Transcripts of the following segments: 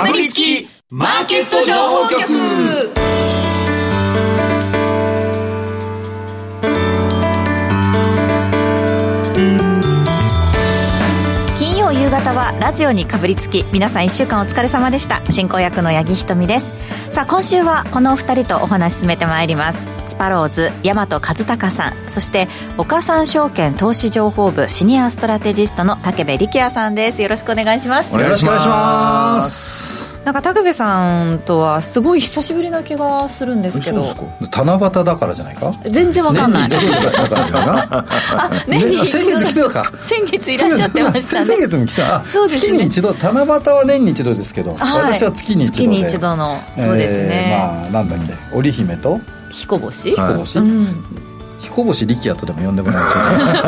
かぶりつきマーケット情報局。方はラジオにかぶりつき皆さん1週間お疲れ様でした。進行役の八木ひとみです。さあ今週はこのお二人とお話進めてまいります。スパローズ大和和孝さん。そして岡三証券投資情報部シニアストラテジストの武部力也さんです。よろしくお願いします。よろしくお願いします。なんか武部さんとはすごい久しぶりな気がするんですけど。七夕だからじゃないか？全然わかんない。年に一度だからないかあ年にね先月来てたか。先月いらっしゃってましたね。先月も来た。ね。月に一度七夕は年に一度ですけど、はい。私は月に一度で。月に一度のそうですね、えーまあなんだっけ織姫と彦星、彦星、うん彦星力也とでも呼んでもら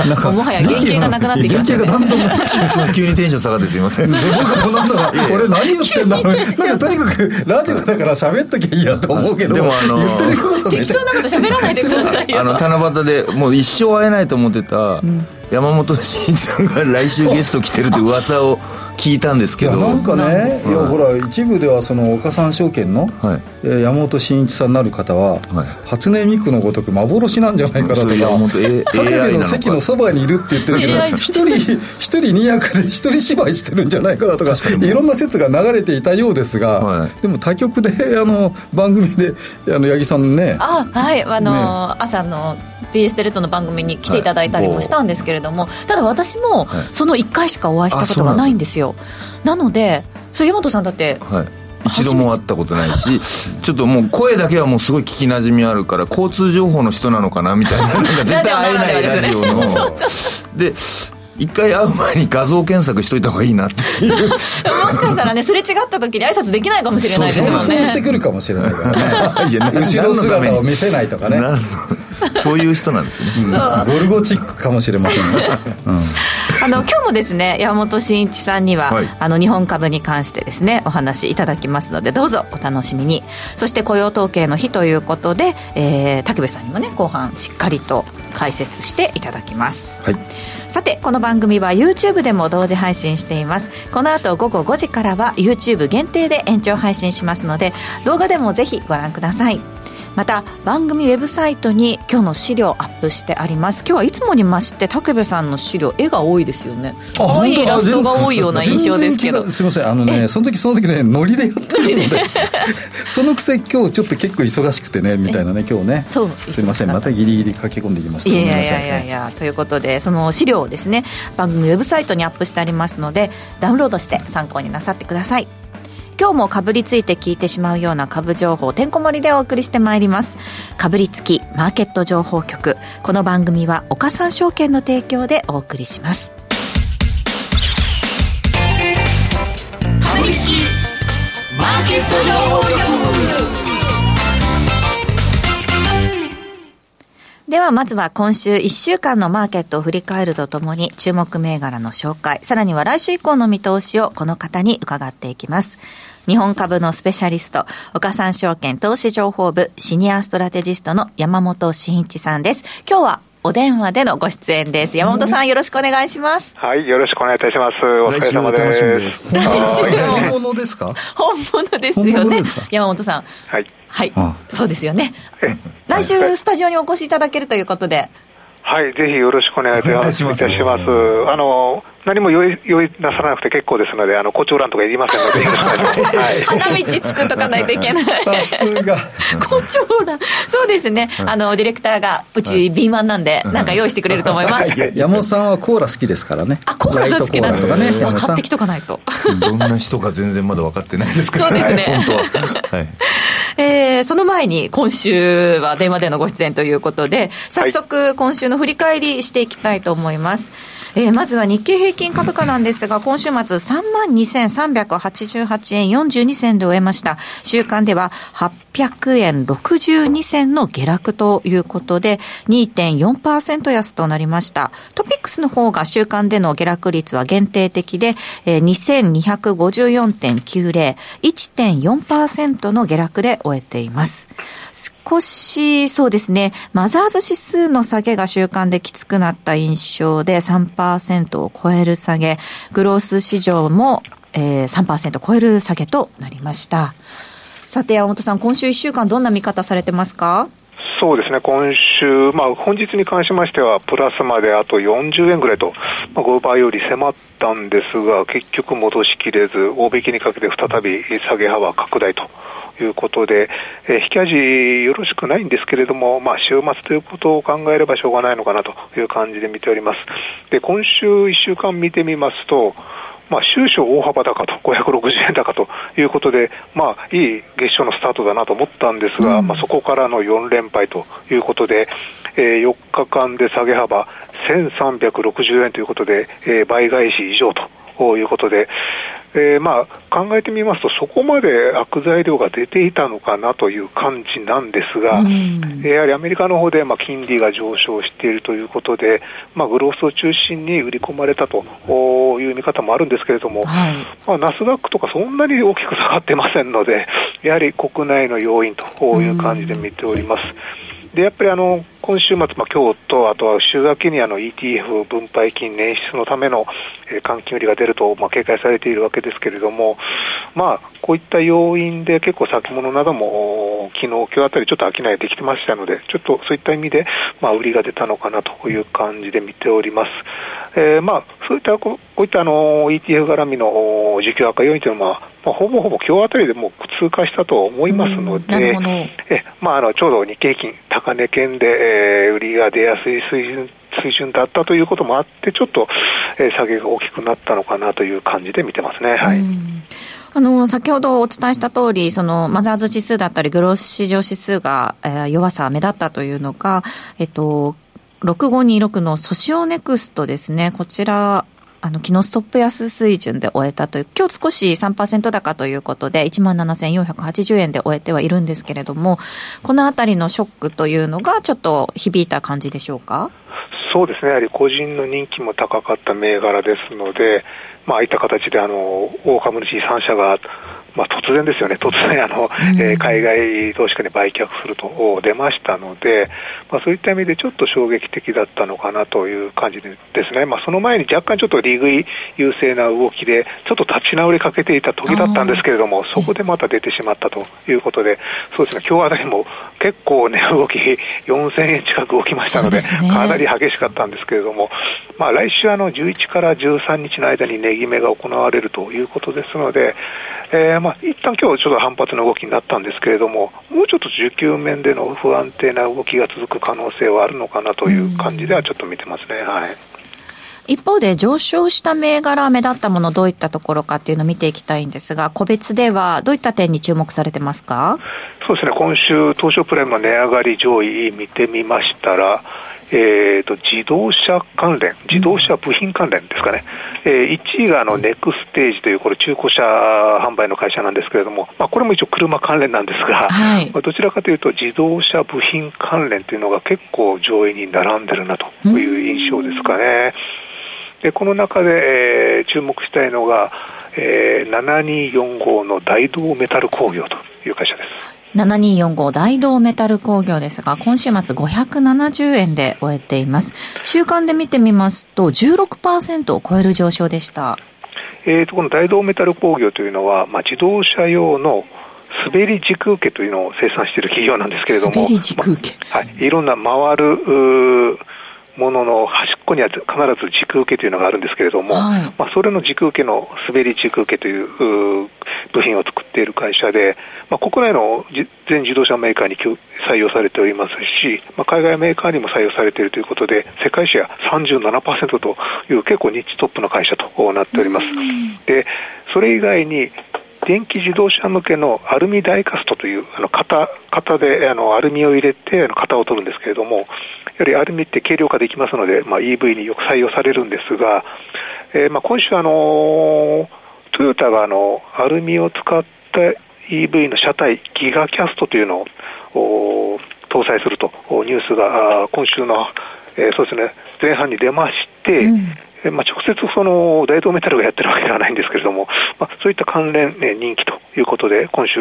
うなんか。もはや原型がなくなってきましたね原型がだんだん急にテンション下がってすいません。僕もなんだか俺何言ってんだろう。なんかとにかくラジオだから喋っときゃいいやと思うけどでもあのー言ってることめちゃ適当なこと喋らないでくださいよ。あの七夕でもう一生会えないと思ってた山本慎一さんが来週ゲスト来てるって噂を聞いたんですいけど。やなんかね、い。やはいほら一部ではその岡三証券の、はい。えー山本慎一さんなる方は、はい。初音ミクのごとく幻なんじゃないかなとかな部 の席のそばにいるって言ってるけど一人一人二役で一人芝居してるんじゃないかなとかいろんな説が流れていたようですが、はい。でも他局であの番組であの八木さんね。あはい。あのー朝の BS テレ東の番組に来ていただいたりもしたんですけれども、ただ私もはい。その1回しかお会いしたことがないんですよ。なのでそれ山本さんだってはい。一度も会ったことないしちょっともう声だけはもうすごい聞きなじみあるから交通情報の人なのかなみたいな なんか絶対会えないラジオの。で一回会う前に画像検索しといた方がいいなっていう。もしかしたらねすれ違った時に挨拶できないかもしれないですよ変装してねくるかもしれないからね。後ろ姿を見せないとかねそういう人なんですね。ゴルゴチックかもしれませんね、うん。あの今日もですね山本慎一さんには、はい。あの日本株に関してですねお話いただきますのでどうぞお楽しみに。そして雇用統計の日ということで、えー、武部さんにもね後半しっかりと解説していただきます。はい。さてこの番組は YouTube でも同時配信しています。この後午後5時からは YouTube 限定で延長配信しますので動画でもぜひご覧くださいまた番組ウェブサイトに今日の資料アップしてあります。今日はいつもに増して武部さんの資料絵が多いですよね。可愛いイラストが多いような印象ですけど。すみません。あのねその時その時ねノリでやってるので。そのくせ今日ちょっと結構忙しくてねみたいなね今日ね。そうすいません。またギリギリ駆け込んできました。いやいやいやいやい。やということでその資料をですね番組ウェブサイトにアップしてありますのでダウンロードして参考になさってください今日もかぶりついて聞いてしまうような株情報てんこ盛りでお送りしてまいります。かぶりつきマーケット情報局。この番組は岡三証券の提供でお送りします。かぶりつきマーケット情報局。ではまずは今週1週間のマーケットを振り返るとともに注目銘柄の紹介。さらには来週以降の見通しをこの方に伺っていきます。日本株のスペシャリスト岡三証券投資情報部シニアストラテジストの山本慎一さんです。今日はお電話でのご出演です。山本さんよろしくお願いします。はい、よろしくお願いいたします。お疲れ様来週も楽しみで。です。す来週も本物ですか本物ですよね山本さん。はい。はい。あそうですよね。え来週スタジオにお越しいただけるということで。はい、ぜひよろしくお願いいたします。あの、何も用意用意なさらなくて結構ですので、あの、誇張欄とかいりませんので。花道作っとかないといけない。さすが。誇張だそうですね、あのディレクターがうち敏腕なんで、なんか用意してくれると思います、山本さんはコーラ好きですからね。あコーラが好きなんとかね。山分本さん。かってきとかないと。どんな人か全然まだ分かってないですからそうですね。本当は。はい。えーその前に今週は電話でのご出演ということで早速今週の振り返りしていきたいと思います、えーまずは日経平均株価なんですが、今週末3万2388円42銭で終えました。週間では800円62銭の下落ということで、2.4%安となりました。トピックスの方が週間での下落率は限定的で、えー2254.90、1.4%の下落で終えています。少し、そうですね、マザーズ指数の下げが週間できつくなった印象で3%を超える下げ、グロース市場もえー、3%超える下げとなりました。さて、山本さん、今週1週間、どんな見方されてますか？そうですね、今週、まあ、本日に関しましては、プラスまであと40円ぐらいと、まあ、5倍より迫ったんですが、結局戻しきれず、大引きにかけて再び下げ幅拡大と。いうことで、えー、引き味よろしくないんですけれども、まあ、週末ということを考えればしょうがないのかなという感じで見ております。で、今週1週間見てみますと、まあ、終始大幅高と、560円高ということで、まあ、いい月賞のスタートだなと思ったんですが、うん、まあ、そこからの4連敗ということで、えー、4日間で下げ幅1360円ということで、えー、倍返し以上ということで、えー、まあ考えてみますと、そこまで悪材料が出ていたのかなという感じなんですが、うん、やはりアメリカの方でまで金利が上昇しているということで、まあ、グロースを中心に売り込まれたとい。う見方もあるんですけれども、はい、まあ、ナスダックとかそんなに大きく下がってませんので、やはり国内の要因という感じで見ております。うんでやっぱりあの今週末、まあ、今日と、あとは週明けにあの ETF 分配金捻出のための、え、換金売りが出ると、まあ、警戒されているわけですけれども、まあ、こういった要因で結構先物なども昨日、今日あたりちょっと商いできてましたので、ちょっとそういった意味で、まあ、売りが出たのかなという感じで見ております。えー、まあ、そういったこういったあの ETF 絡みの需給悪化要因というのは、まあ、ほぼほぼ今日あたりでもう通過したと思いますので、えまあ、あのちょうど日経平均、高値圏で、えー、売りが出やすい水準水準だったということもあって、ちょっと、えー、下げが大きくなったのかなという感じで見てますね。はい。あの、先ほどお伝えした通り、その、マザーズ指数だったり、グロース市場指数が、えー、弱さ目立ったというのが、えっと、6526のソシオネクストですね、こちら、あの、昨日ストップ安水準で終えたという、今日少し3%高ということで、17,480円で終えてはいるんですけれども、このあたりのショックというのがちょっと響いた感じでしょうか？そうですね、やはり個人の人気も高かった銘柄ですので、まあ、ああいった形であの大株主3社がまあ、突然ですよね、突然あの、うん、えー、海外投資家に売却すると出ましたので、まあ、そういった意味でちょっと衝撃的だったのかなという感じですね、まあ、その前に若干ちょっと利食い優勢な動きで、ちょっと立ち直りかけていた時だったんですけれども、そこでまた出てしまったということで、そうですね、今日あたりも結構ね、動き、4000円近く動きましたので、でね、かなり激しかったんですけれども、まあ、来週あの11から13日の間に値決めが行われるということですので、えー、まあ一旦今日ちょっと反発の動きになったんですけれども、もうちょっと需給面での不安定な動きが続く可能性はあるのかなという感じではちょっと見てますね。はい。一方で上昇した銘柄目立ったものどういったところかっていうのを見ていきたいんですが個別ではどういった点に注目されてますか？そうですね今週東証プライムの値上がり上位見てみましたらえーと、自動車関連、自動車部品関連ですかね、うん、えー、1位があのネクステージというこれ中古車販売の会社なんですけれども、まあ、これも一応車関連なんですが、はい、まあ、どちらかというと自動車部品関連というのが結構上位に並んでるなという印象ですかね。でこの中で、えー、注目したいのが、えー、7245の大同メタル工業という会社です。7245大同メタル工業ですが、今週末570円で終えています。週間で見てみますと、16%を超える上昇でした。えーと、この大同メタル工業というのは、まあ、自動車用の滑り軸受けというのを生産している企業なんですけれども、滑り軸受け、まはい、いろんな回るものの端っこには必ず軸受けというのがあるんですけれども、はい、まあ、それの軸受けの滑り軸受けという部品を作っている会社で、まあ、国内の全自動車メーカーに採用されておりますし、まあ、海外メーカーにも採用されているということで、世界シェア37%という結構ニッチトップの会社となっております。でそれ以外に電気自動車向けのアルミダイカストというあの型型であのアルミを入れて型を取るんですけれども、やはりアルミって軽量化できますので、まあ、EV によく採用されるんですが、えー、まあ今週あの、トヨタがあのアルミを使った EV の車体、ギガキャストというのを搭載するとニュースが今週の、えー、そうですね、前半に出まして、うん。まあ、直接その大同メタルがやってるわけではないんですけれども、まあ、そういった関連、ね、人気ということで、今週、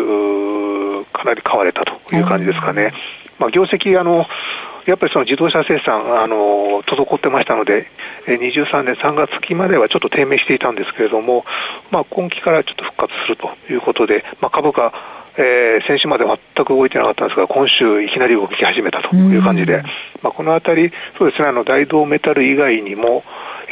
かなり買われたという感じですかね。まあ、業績あのやっぱりその自動車生産、あの滞ってましたので、23年3月期まではちょっと低迷していたんですけれども、まあ、今期からちょっと復活するということで、まあ、株価、えー、先週まで全く動いてなかったんですが、今週いきなり動き始めたという感じで、まあ、このあたり、そうですね、あの大同メタル以外にも、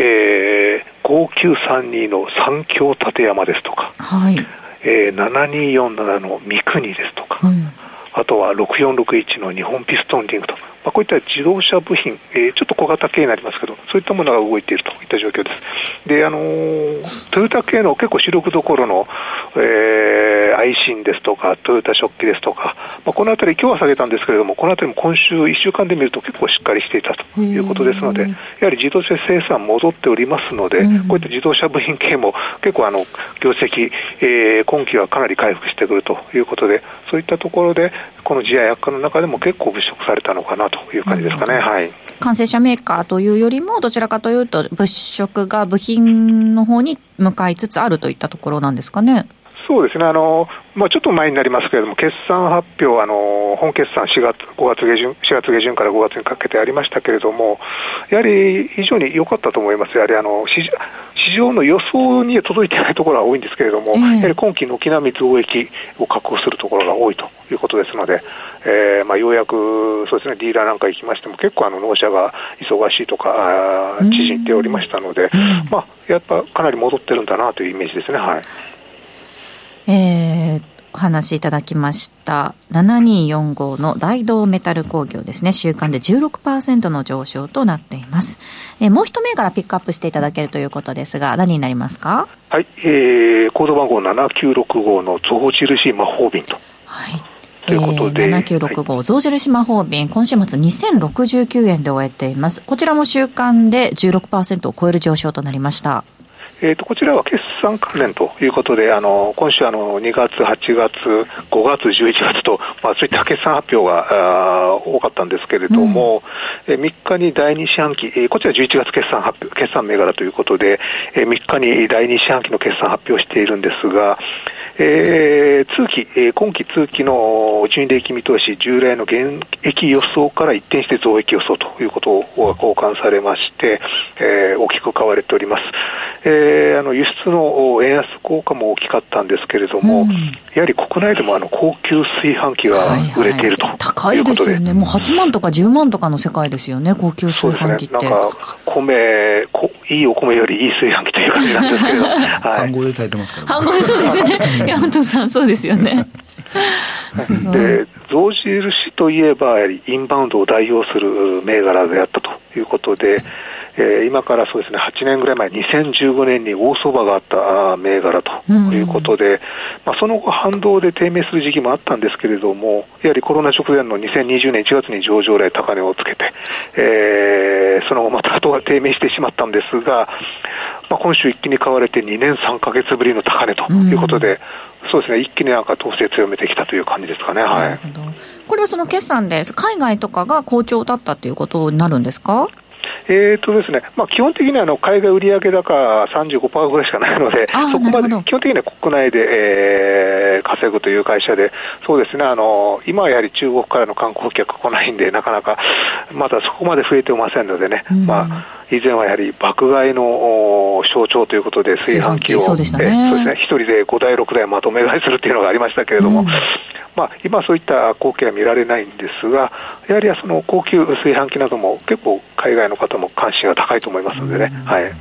えー、5932の三京立山ですとか、はい。えー、7247の三国ですとか、うんあとは6461の日本ピストンリングと、まあ、こういった自動車部品、えー、ちょっと小型系になりますけど、そういったものが動いているといった状況です。で、あのー、トヨタ系の結構主力どころの、えー、アイシンですとか、トヨタ食器ですとか、まあ、このあたり、今日は下げたんですけれども、このあたりも今週1週間で見ると結構しっかりしていたということですので、やはり自動車生産戻っておりますので、こういった自動車部品系も結構あの、業績、えー、今期はかなり回復してくるということで、そういったところで、この地や薬価の中でも結構物色されたのかなという感じですかね。はい。完成車メーカーというよりも、どちらかというと、物色が部品の方に向かいつつあるといったところなんですかね。そうですね、あのまあ、ちょっと前になりますけれども、決算発表、あの本決算4月、5月下旬、4月下旬から5月にかけてありましたけれども、やはり非常に良かったと思います、やはりあの市市場の予想には届いてないところは多いんですけれども、えー、やはり今期、軒並み増益を確保するところが多いということですので、えーまあ、ようやくそうですね、ディーラーなんか行きましても、結構あの納車が忙しいとか、縮んでおりましたので、まあ、やっぱかなり戻ってるんだなというイメージですね。はいえー、お話しいただきました7245の大同メタル工業ですね。週間で16%の上昇となっています、えー、もう一銘柄ピックアップしていただけるということですが何になりますか？はい、えー、コード番号7965の象印魔法瓶と。はい。ということで、えー、7965、はい、象印魔法瓶、今週末2069円で終えています。こちらも週間で16%を超える上昇となりました。えーと、こちらは決算関連ということで、あの今週あの、2月、8月、5月、11月と、まあ、そういった決算発表が多かったんですけれども、うん、えー、3日に第2四半期、えー、こちら11月決算発表決算銘柄ということで、えー、3日に第2四半期の決算発表しているんですが、えー、通期、えー、今期通期の純利益見通し、従来の減益予想から一転して増益予想ということが交換されまして、えー、大きく買われております。えー、あの輸出の円安効果も大きかったんですけれども、うん、やはり国内でもあの高級炊飯器が売れているとはいはい、高いですよね、もう8万とか10万とかの世界ですよね、高級炊飯器って。ね、なんか米こ、いいお米よりいい炊飯器という感じなんですけど、はい、半合で炊いてますから、ね、半合でそうですね、山本さん、そうですよね。で象印といえば、やはりインバウンドを代表する銘柄であったということで、えー、今からそうですね8年ぐらい前、2015年に大相場があった銘柄ということで、うん、まあ、その後、反動で低迷する時期もあったんですけれども、やはりコロナ直前の2020年1月に上場来高値をつけて、えー、その後また後が低迷してしまったんですが、まあ、今週一気に買われて2年3か月ぶりの高値ということで、うんそうですね、一気になんか統制強めてきたという感じですかね、はい、これはその決算で、海外とかが好調だったということになるんですか？えーとですねまあ、基本的にはあの海外売上高35%ぐらいしかないので、そこまで基本的には国内で、えー、稼ぐという会社で、そうですねあの、今はやはり中国からの観光客来ないんで、なかなかまだそこまで増えてませんのでね、うん、まあ、以前はやはり爆買いの象徴ということで、炊飯器を、そうですね、一人で5台、6台まとめ買いするっていうのがありましたけれども、うんまあ、今、そういった光景は見られないんですが、やはりその高級炊飯器なども結構、海外の方も関心が高いと思いますのでね、はい。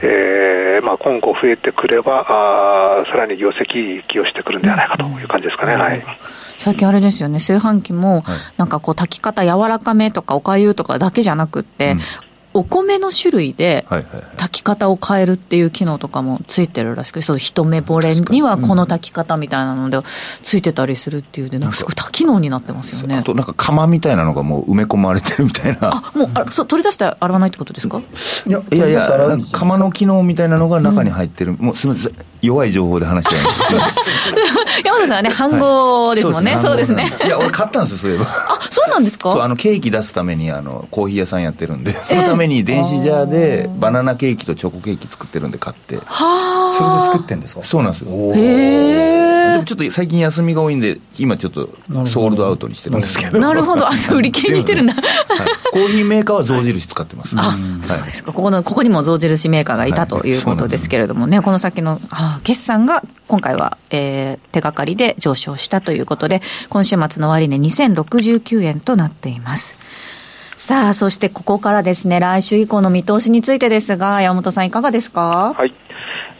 えーまあ、今後増えてくれば、あさらに業績寄与してくるんではないかという感じですかね。はい。最近あれですよね、炊飯器も、なんかこう炊き方柔らかめとかおかゆとかだけじゃなくって、お米の種類で炊き方を変えるっていう機能とかもついてるらしくて、その一目惚れにはこの炊き方みたいなのでついてたりするっていうで、なんかすごい多機能になってますよね。あとなんか釜みたいなのがもう埋め込まれてるみたいな。あ、もうあそう取り出して洗わないってことですか？いやいやいや、釜の機能みたいなのが中に入ってる。うん、もうすみません。弱い情報で話しちゃいました。山田さんはね、半合ですもんね。そうですね。いや、俺買ったんですよ、そういえば。あ、そうなんですか？そう、あの、ケーキ出すために、あの、コーヒー屋さんやってるんで、そのために電子ジャーで、バナナケーキとチョコケーキ作ってるんで買って。はあ。それで作ってんですか？そうなんですよ。へえ。でもちょっと最近休みが多いんで、今ちょっとソールドアウトにしてるんですけど。なるほど。あ、そう、売り切れにしてるんだ。はいコーヒーメーカーは象印使ってます。あ、そうですか。ここの、ここにも象印メーカーがいたということですけれどもね、この先の、あ決算が今回は、えー、手がかりで上昇したということで、今週末の終値2069円となっています。さあ、そしてここからですね、来週以降の見通しについてですが、山本さんいかがですか？はい。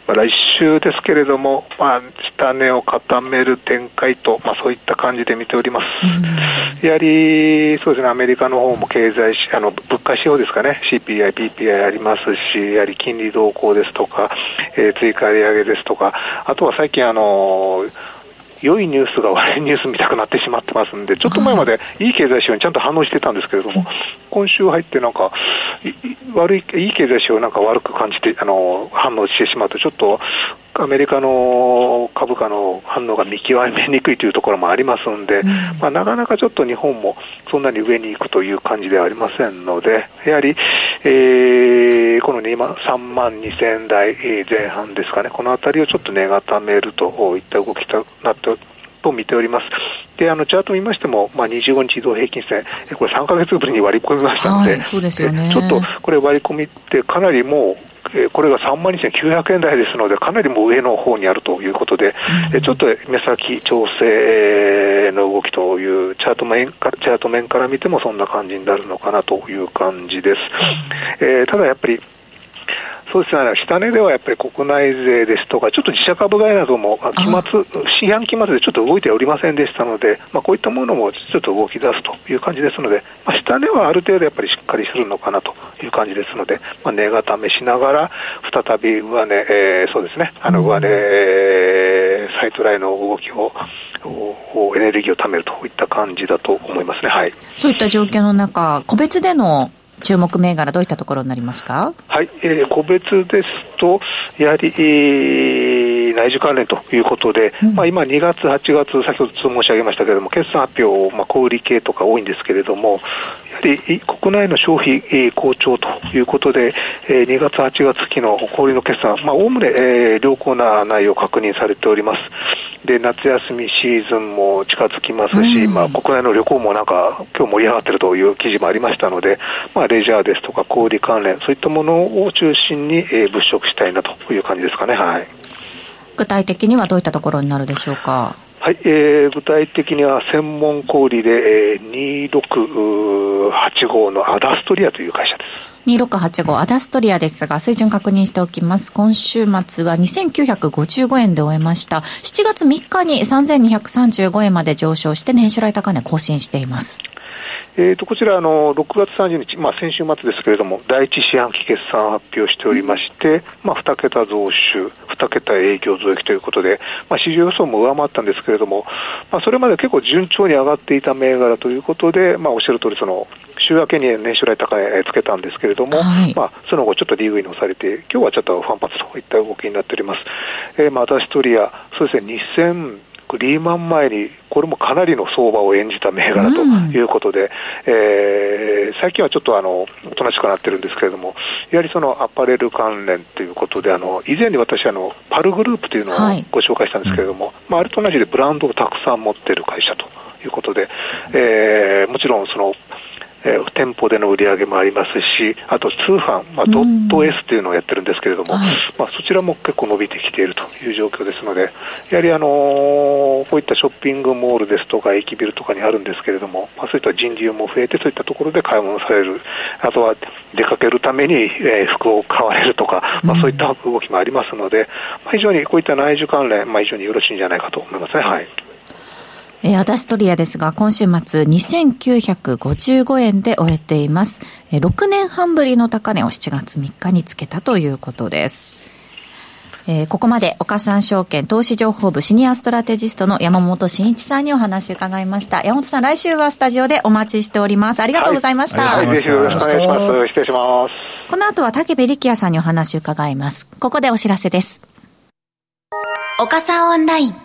まあ来週ですけれども、まあ、下値を固める展開と、まあ、そういった感じで見ております。やはり、そうですね、アメリカの方も経済し、あの、物価指標ですかね、CPI、PPI ありますし、やはり金利動向ですとか、えー追加利上げですとか、あとは最近、あの良いニュースが悪いニュース見たくなってしまってますんで、ちょっと前までいい経済指標にちゃんと反応してたんですけれども、今週入ってなんか、い悪い、いい経済指標をなんか悪く感じて、あの、反応してしまうと、ちょっと、アメリカの株価の反応が見極めにくいというところもありますんで、まあ、なかなかちょっと日本もそんなに上に行くという感じではありませんので、やはり、えーこの2万3万2000台えー前半ですかね、このあたりをちょっと値固めるといった動きとなってと見ております。で、あの、チャート見ましても、まあ、25日移動平均線、えこれ3ヶ月ぶりに割り込みましたので、はいそうですよねえちょっとこれ割り込みってかなりもう、えーこれが3万2900円台ですので、かなりもう上の方にあるということで、えちょっと目先調整の動きというチャート面から、チャート面から見てもそんな感じになるのかなという感じです。えーただやっぱり、そうですね、下値ではやっぱり国内税ですとか、ちょっと自社株買いなども、あ期末、四半期末でちょっと動いておりませんでしたので、まあ、こういったものもちょっと動き出すという感じですので、まあ、下値はある程度やっぱりしっかりするのかなという感じですので、まあ、値固めしながら、再び上値、えーそうですね、あの上値、えーサイトラインの動きを、おエネルギーを貯めるといった感じだと思いますね。はい。そういった状況の中、個別での注目銘柄、どういったところになりますか？はい、えー個別ですと、やはり、えー内需関連ということで、まあ、今、2月、8月、先ほど申し上げましたけれども、決算発表、まあ、小売系とか多いんですけれども、やはりい国内の消費、えー好調ということで、えー2月、8月期の小売の決算、まあ、おおむね、えー良好な内容確認されております。で、夏休みシーズンも近づきますし、まあ、国内の旅行もなんか、今日盛り上がってるという記事もありましたので、まあ、レジャーですとか小売関連、そういったものを中心に、えー物色したいなという感じですかね。はい。具体的にはどういったところになるでしょうか？はい、えー具体的には専門小売で、えー2685のアダストリアという会社です。2685アダストリアですが、水準確認しておきます。今週末は2955円で終えました。7月3日に3235円まで上昇して年初来高値更新しています。えー、とこちらあの、6月30日、まあ、先週末ですけれども、第一四半期決算発表しておりまして、まあ、2桁増収、2桁営業増益ということで、まあ、市場予想も上回ったんですけれども、まあ、それまで結構順調に上がっていた銘柄ということで、まあ、おっしゃる通り、その週明けに年初来高値つけたんですけれども、はいまあ、その後、ちょっと利食いに押されて、今日はちょっと反発といった動きになっております。えーまあ、アダストリア、そうですね、2000リーマン前に、これもかなりの相場を演じた銘柄ということで、えー最近はちょっとあのおとなしくなってるんですけれども、やはりそのアパレル関連ということで、あの以前に私あの、パルグループというのをはい。ご紹介したんですけれども、まあ、あれと同じでブランドをたくさん持っている会社ということで、えーもちろんその、えー店舗での売り上げもありますし、あと通販、まあ、ドット S というのをやってるんですけれども、はい。まあ、そちらも結構伸びてきているという状況ですので、やはり、あのーこういったショッピングモールですとか、駅ビルとかにあるんですけれども、まあ、そういった人流も増えて、そういったところで買い物される、あとは出かけるために、えー服を買われるとか、まあ、そういった動きもありますので、まあ、非常にこういった内需関連、まあ、非常によろしいんじゃないかと思いますね。はいえーアダストリアですが、今週末2955円で終えています。えー6年半ぶりの高値を7月3日につけたということです。えーここまで岡三証券投資情報部シニアストラテジストの山本慎一さんにお話を伺いました。山本さん、来週はスタジオでお待ちしております。ありがとうございました。はい、ぜひよろしくお願いします。失礼します。この後は竹部力也さんにお話を伺います。ここでお知らせです。岡さんオンライン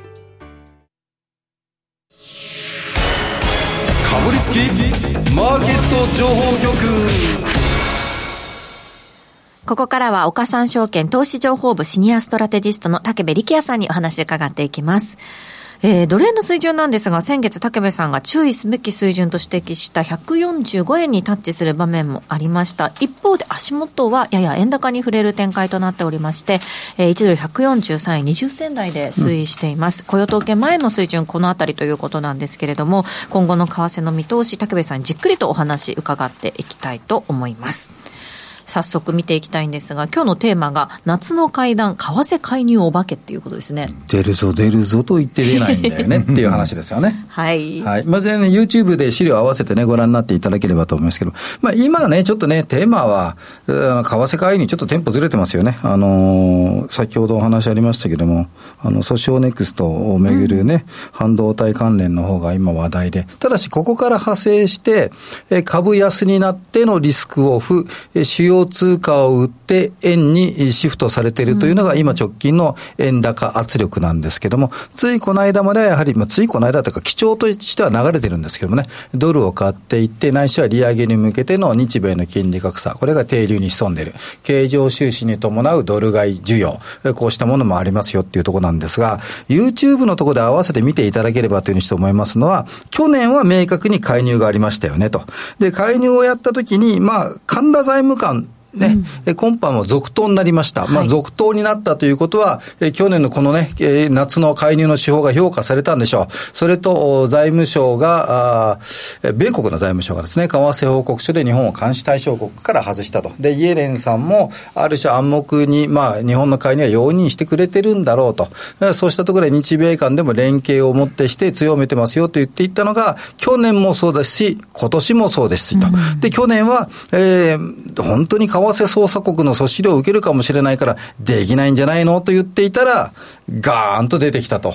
つきマーケット情報局ここからは岡三証券投資情報部シニアストラテジストの竹部力也さんにお話を伺っていきます。えー、ドル円の水準なんですが、先月竹部さんが注意すべき水準と指摘した145円にタッチする場面もありました。一方で足元はやや円高に触れる展開となっておりまして、えー、1ドル143円20銭台で推移しています。うん、雇用統計前の水準、このあたりということなんですけれども、今後の為替の見通し、竹部さんにじっくりとお話伺っていきたいと思います。早速見ていきたいんですが、今日のテーマが、夏の階段、為替介入お化けっていうことですね。出るぞ、出るぞと言って出ないんだよね っていう話ですよね。はい。はい。まずね、YouTube で資料合わせてね、ご覧になっていただければと思いますけど、まあ今ね、ちょっとね、テーマは、為替介入にちょっとテンポずれてますよね。あのー、先ほどお話ありましたけども、あの、ソシオネクストをめぐるね、うん、半導体関連の方が今話題で、ただしここから派生して、株安になってのリスクオフ、主要通貨を売って円にシフトされているというのが今直近の円高圧力なんですけども、ついこの間まではやはり、まあ、ついこの間というか基調としては流れてるんですけどもね、ドルを買っていって、ないしは利上げに向けての日米の金利格差、これが低流に潜んでいる。経常収支に伴うドル買い需要、こうしたものもありますよっていうところなんですが、YouTube のところで合わせて見ていただければというふうにして思いますのは、去年は明確に介入がありましたよねと。で、介入をやったときに、まあ、神田財務官ね、うん、今般も続投になりました。はい、まあ、続投になったということは、え去年のこのね、え夏の介入の手法が評価されたんでしょう。それと、財務省が、あ米国の財務省がですね、為替報告書で日本を監視対象国から外したと。で、イエレンさんも、ある種暗黙に、まあ、日本の介入は容認してくれてるんだろうと。そうしたところで日米間でも連携をもってして強めてますよと言っていったのが、去年もそうですし、今年もそうですしと。うん、で、去年は、えー、本当に為替捜査国の阻止料を受けるかもしれないから、できないんじゃないの？と言っていたら、ガーンと出てきたと。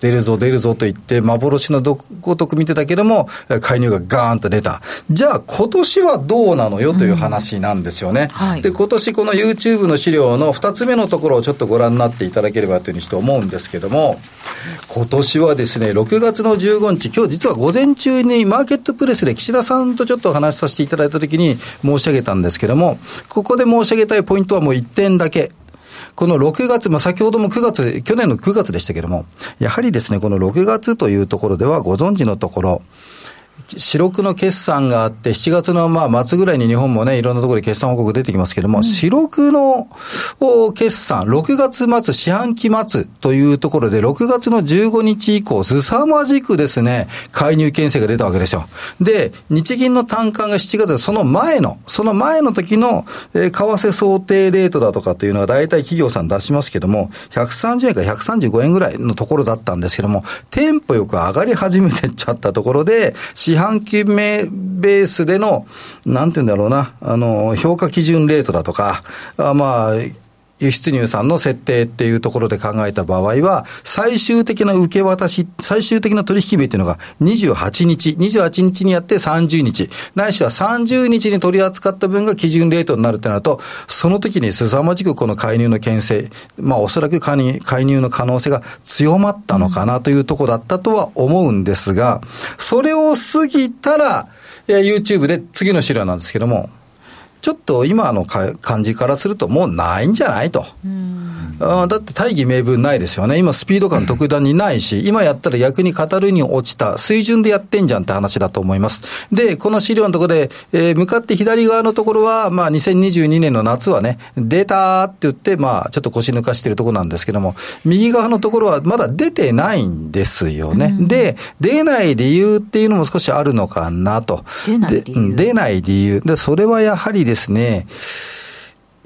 出るぞ出るぞと言って、幻のごとく見てたけども、介入がガーンと出た。じゃあ今年はどうなのよという話なんですよね。うんはい、で、今年この YouTube の資料の2つ目のところをちょっとご覧になっていただければというふうにして思うんですけども、今年はですね、6月の15日、今日実は午前中にマーケットプレスで岸田さんとちょっとお話しさせていただいたときに申し上げたんですけども、ここで申し上げたいポイントはもう1点だけ。この6月、まあ、先ほども9月、去年の9月でしたけれども、やはりですね、この6月というところではご存知のところ、四六の決算があって、7月のまあ末ぐらいに日本もね、いろんなところで決算報告出てきますけれども、うん、四六の決算、6月末、四半期末というところで、6月の15日以降、凄まじくですね、介入牽制が出たわけですよ。で、日銀の単価が7月、その前の、その前の時の、えー、為替想定レートだとかというのは大体企業さん出しますけども、130円から135円ぐらいのところだったんですけども、テンポよく上がり始めてっちゃったところで、四半期目ベースでの、なんて言うんだろうな、あの、評価基準レートだとか、あまあ、輸出入産の設定っていうところで考えた場合は、最終的な受け渡し、最終的な取引日っていうのが28日、28日にやって30日、ないしは30日に取り扱った分が基準レートになるってなると、その時に凄まじくこの介入の牽制、まあおそらく介入の可能性が強まったのかなというところだったとは思うんですが、それを過ぎたら、YouTube で次の資料なんですけども、ちちょっと今の感じからするともうないんじゃないと。あだって大義名分ないですよね。今スピード感特段にないし、今やったら逆に語るに落ちた水準でやってんじゃんって話だと思います。で、この資料のところで、えー、向かって左側のところは、まあ2022年の夏はね、データって言って、まあちょっと腰抜かしてるところなんですけども、右側のところはまだ出てないんですよね。うん、で、出ない理由っていうのも少しあるのかなと。出ない理由出ない理由。で、それはやはりですね、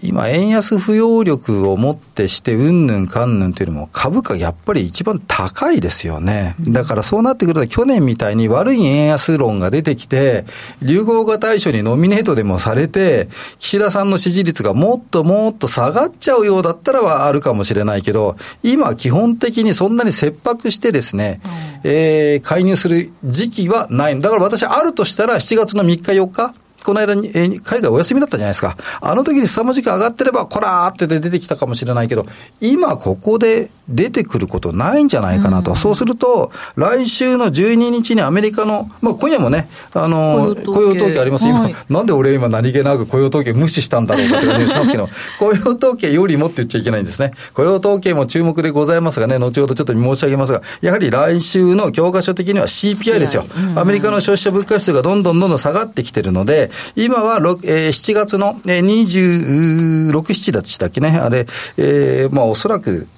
今、円安不要力をもってして、うんぬんかんぬんというのも、株価やっぱり一番高いですよね。だからそうなってくると、去年みたいに悪い円安論が出てきて、流行語大賞にノミネートでもされて、岸田さんの支持率がもっともっと下がっちゃうようだったらはあるかもしれないけど、今、基本的にそんなに切迫してですね、えー、介入する時期はない。だから私、あるとしたら7月の3日4日、この間に、えー、海外お休みだったじゃないですか。あの時に凄まじく上がってれば、こらーって出てきたかもしれないけど、今ここで出てくることないんじゃないかなと。うん、そうすると、来週の12日にアメリカの、まあ今夜もね、あの、雇用統計あります。今、はい、なんで俺今何気なく雇用統計無視したんだろうかって感じがしますけど、雇用統計よりもって言っちゃいけないんですね。雇用統計も注目でございますがね、後ほどちょっと申し上げますが、やはり来週の教科書的には CPI ですよ。アメリカの消費者物価指数がどんどんどんどん下がってきてるので、今は、えー、7月の26、7でしたっけね、あれ、えー、まあおそらく、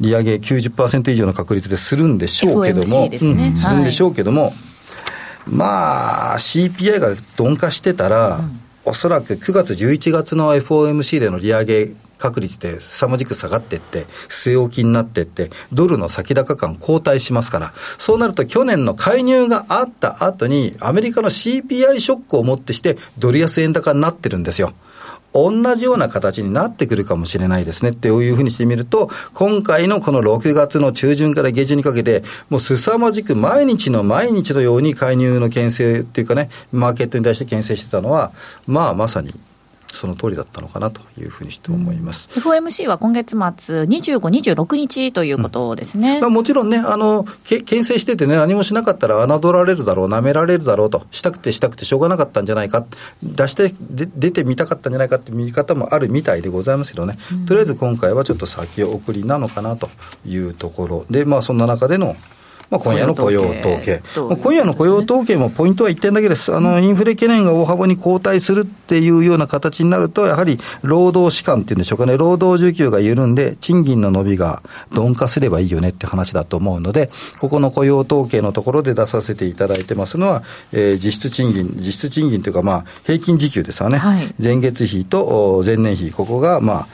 利上げ90%以上の確率でするんでしょうけども、ね。うん、するんでしょうけども、はい、まあ、CPI が鈍化してたら、うん、おそらく9月、11月の FOMC での利上げ確率って凄まじく下がっていって、据え置きになっていって、ドルの先高感後退しますから、そうなると去年の介入があった後に、アメリカの CPI ショックをもってして、ドル安円高になってるんですよ。同じような形になってくるかもしれないですねっていうふうにしてみると、今回のこの6月の中旬から下旬にかけて、もう凄まじく毎日の毎日のように介入の牽制っていうかね、マーケットに対して牽制してたのは、まあまさにその通りだったのかなというふうにして思います。うん、FOMC は今月末25、26日ということですね。うん、まあ、もちろんね、あの、け牽制しててね、何もしなかったら侮られるだろう、舐められるだろうと、したくてしたくてしょうがなかったんじゃないか、出してで出てみたかったんじゃないかって見方もあるみたいでございますけどね、うん、とりあえず今回はちょっと先送りなのかなというところで、まあそんな中でのまあ、今夜の雇用統計。今夜の雇用統計もポイントは1点だけです。あの、インフレ懸念が大幅に後退するっていうような形になると、やはり労働士官っていうんでしょうかね、労働需給が緩んで、賃金の伸びが鈍化すればいいよねって話だと思うので、ここの雇用統計のところで出させていただいてますのは、えー、実質賃金、実質賃金というか、まあ、平均時給ですわね。はい、前月比と前年比、ここが、まあ、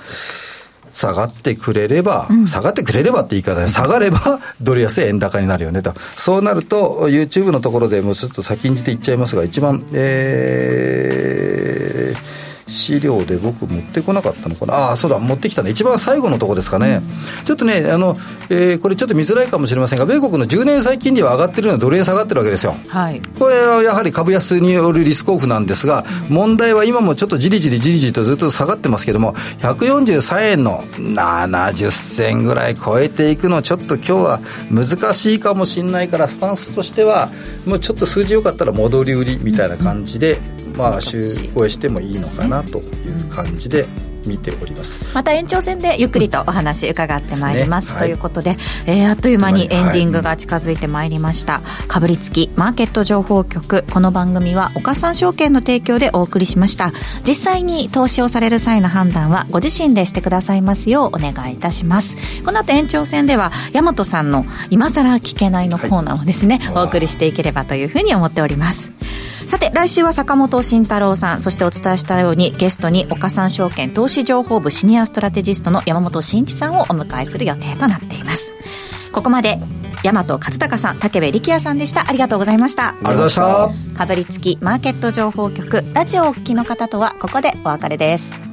下がってくれれば、うん、下がってくれればって言い方で、下がれば ドル安円高になるよねと。そうなると、YouTube のところでもうちょっと先んじて言っちゃいますが、一番、えー、資料で僕持ってこなかったのかな？ああそうだ持ってきたね。一番最後のとこですかね、うん、ちょっとねあの、えー、これちょっと見づらいかもしれませんが米国の10年債金利は上がってるのはドル円下がってるわけですよ、はい、これはやはり株安によるリスクオフなんですが、うん、問題は今もちょっとじりじりじりじりとずっと下がってますけども143円の70銭ぐらい超えていくのちょっと今日は難しいかもしれないからスタンスとしてはもうちょっと数字よかったら戻り売りみたいな感じで、うんまあ、週超えしてもいいのかなという感じで。見ております。また延長戦でゆっくりとお話伺ってまいります、ね。はい、ということで、えー、あっという間にエンディングが近づいてまいりました、かぶりつきマーケット情報局。この番組は岡三証券の提供でお送りしました。実際に投資をされる際の判断はご自身でしてくださいますようお願いいたします。この後延長戦では大和さんの今更聞けないのコーナーをですね、はい、お送りしていければというふうに思っておりますさて来週は坂本慎太郎さんそしてお伝えしたようにゲストに岡三証券投資情報部シニアストラテジストの山本慎一さんをお迎えする予定となっています。ここまで大和勝孝さん武部力也さんでした。ありがとうございました。ありがとうございました。かぶりつきマーケット情報局ラジオをお聞きの方とはここでお別れです